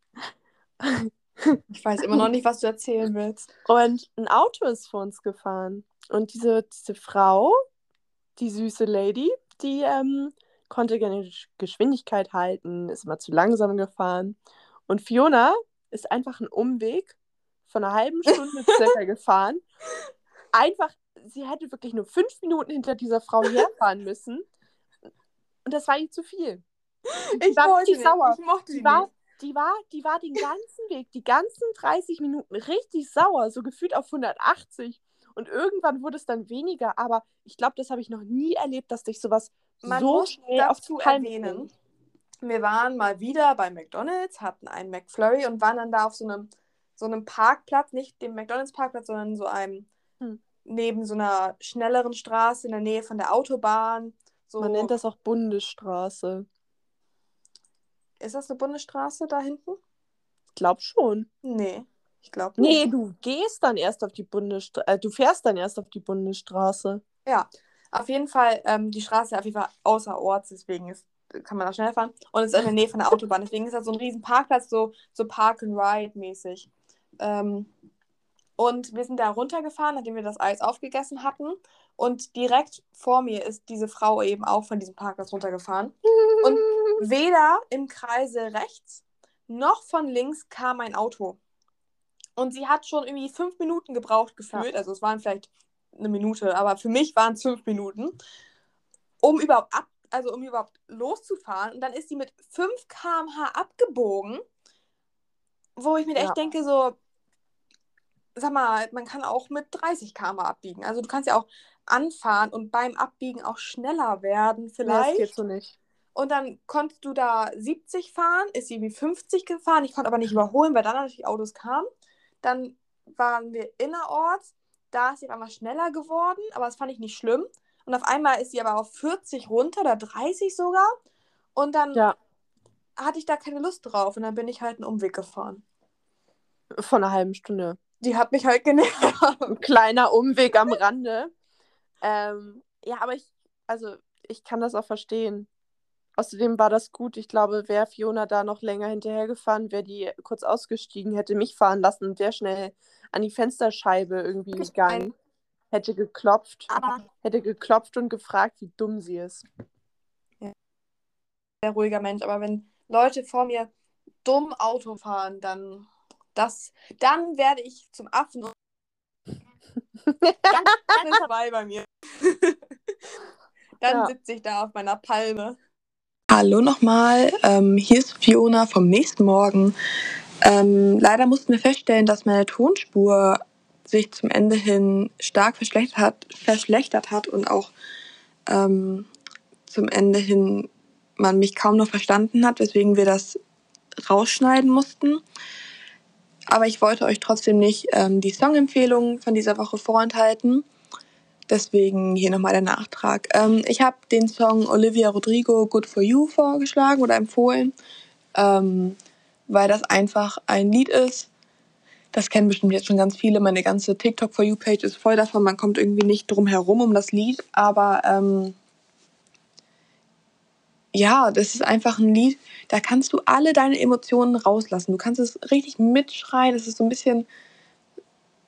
Ich weiß immer noch nicht, was du erzählen willst. Und ein Auto ist vor uns gefahren. Und diese, diese Frau, die süße Lady, die ähm, konnte keine Geschwindigkeit halten, ist immer zu langsam gefahren. Und Fiona ist einfach einen Umweg von einer halben Stunde circa gefahren. Einfach, sie hätte wirklich nur fünf Minuten hinter dieser Frau herfahren müssen. Und das war ihr zu viel. Ich war wollte nicht. sauer. Ich mochte die, war, die war, die war den ganzen Weg, die ganzen 30 Minuten richtig sauer, so gefühlt auf 180. Und irgendwann wurde es dann weniger, aber ich glaube, das habe ich noch nie erlebt, dass dich sowas Man so schnell auf zu erwähnen. Wir waren mal wieder bei McDonalds, hatten einen McFlurry und waren dann da auf so einem so einem Parkplatz, nicht dem McDonalds-Parkplatz, sondern so einem hm. neben so einer schnelleren Straße in der Nähe von der Autobahn. So. Man nennt das auch Bundesstraße. Ist das eine Bundesstraße da hinten? Ich glaube schon. Nee, ich glaube nicht. Nee, du gehst dann erst auf die Bundesstraße, äh, du fährst dann erst auf die Bundesstraße. Ja, auf jeden Fall, ähm, die Straße ist auf jeden Fall außerorts, deswegen ist kann man da schnell fahren. Und es ist in der Nähe von der Autobahn. Deswegen ist das so ein riesen Parkplatz, so, so Park-and-Ride-mäßig. Ähm, und wir sind da runtergefahren, nachdem wir das Eis aufgegessen hatten. Und direkt vor mir ist diese Frau eben auch von diesem Parkplatz runtergefahren. Und weder im Kreise rechts noch von links kam ein Auto. Und sie hat schon irgendwie fünf Minuten gebraucht gefühlt. Ja. Also es waren vielleicht eine Minute, aber für mich waren es fünf Minuten, um überhaupt ab, also um überhaupt loszufahren. Und dann ist sie mit 5 km/h abgebogen, wo ich mir ja. echt denke, so, sag mal, man kann auch mit 30 km abbiegen. Also du kannst ja auch anfahren und beim Abbiegen auch schneller werden, vielleicht. Nee, das geht so nicht. Und dann konntest du da 70 fahren, ist sie wie 50 gefahren. Ich konnte aber nicht überholen, weil dann natürlich Autos kamen. Dann waren wir innerorts. Da ist sie auf einmal schneller geworden, aber das fand ich nicht schlimm. Und auf einmal ist sie aber auf 40 runter oder 30 sogar. Und dann ja. hatte ich da keine Lust drauf. Und dann bin ich halt einen Umweg gefahren. Von einer halben Stunde. Die hat mich halt genervt. Ein kleiner Umweg am Rande. ähm, ja, aber ich, also ich kann das auch verstehen. Außerdem war das gut. Ich glaube, wäre Fiona da noch länger hinterhergefahren, wäre die kurz ausgestiegen, hätte mich fahren lassen und wäre schnell an die Fensterscheibe irgendwie gegangen. Hätte geklopft, Aber hätte geklopft und gefragt, wie dumm sie ist. Ja. Sehr ruhiger Mensch, aber wenn Leute vor mir dumm Auto fahren, dann das, dann werde ich zum Affen. Dann ist vorbei bei mir. dann ja. sitze ich da auf meiner Palme. Hallo nochmal, ähm, hier ist Fiona vom nächsten Morgen. Ähm, leider mussten wir feststellen, dass meine Tonspur sich zum Ende hin stark verschlechtert hat, verschlechtert hat und auch ähm, zum Ende hin man mich kaum noch verstanden hat, weswegen wir das rausschneiden mussten. Aber ich wollte euch trotzdem nicht ähm, die Songempfehlungen von dieser Woche vorenthalten. Deswegen hier nochmal der Nachtrag. Ähm, ich habe den Song Olivia Rodrigo Good for You vorgeschlagen oder empfohlen, ähm, weil das einfach ein Lied ist. Das kennen bestimmt jetzt schon ganz viele. Meine ganze TikTok for You Page ist voll davon. Man kommt irgendwie nicht drum herum um das Lied. Aber ähm, ja, das ist einfach ein Lied, da kannst du alle deine Emotionen rauslassen. Du kannst es richtig mitschreien. Es ist so ein bisschen,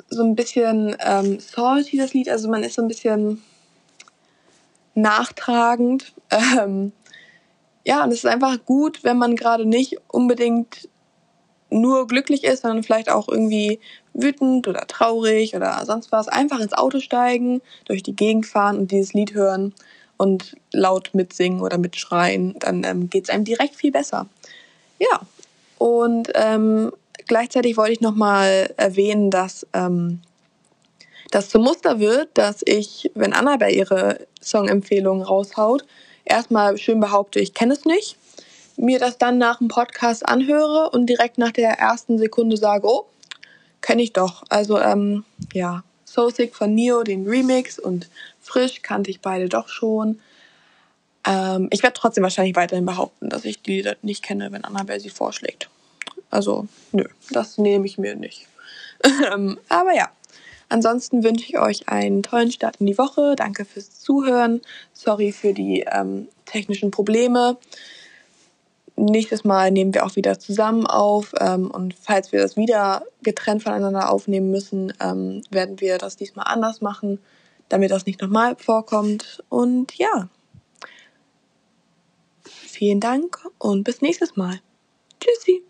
so ein bisschen ähm, salty, das Lied. Also man ist so ein bisschen nachtragend. Ähm, ja, und es ist einfach gut, wenn man gerade nicht unbedingt nur glücklich ist, sondern vielleicht auch irgendwie wütend oder traurig oder sonst was. Einfach ins Auto steigen, durch die Gegend fahren und dieses Lied hören und laut mitsingen oder mitschreien, dann ähm, geht es einem direkt viel besser. Ja, und ähm, gleichzeitig wollte ich nochmal erwähnen, dass ähm, das zum Muster wird, dass ich, wenn Annabelle ihre Songempfehlungen raushaut, erstmal schön behaupte, ich kenne es nicht. mir das dann nach dem Podcast anhöre und direkt nach der ersten Sekunde sage, oh, kenne ich doch. Also ähm, ja, So Sick von Neo, den Remix und Frisch kannte ich beide doch schon. Ähm, ich werde trotzdem wahrscheinlich weiterhin behaupten, dass ich die Lieder nicht kenne, wenn Annabelle sie vorschlägt. Also, nö, das nehme ich mir nicht. Ähm, aber ja, ansonsten wünsche ich euch einen tollen Start in die Woche. Danke fürs Zuhören. Sorry für die ähm, technischen Probleme. Nächstes Mal nehmen wir auch wieder zusammen auf. Ähm, und falls wir das wieder getrennt voneinander aufnehmen müssen, ähm, werden wir das diesmal anders machen, damit das nicht nochmal vorkommt. Und ja, vielen Dank und bis nächstes Mal. Tschüssi.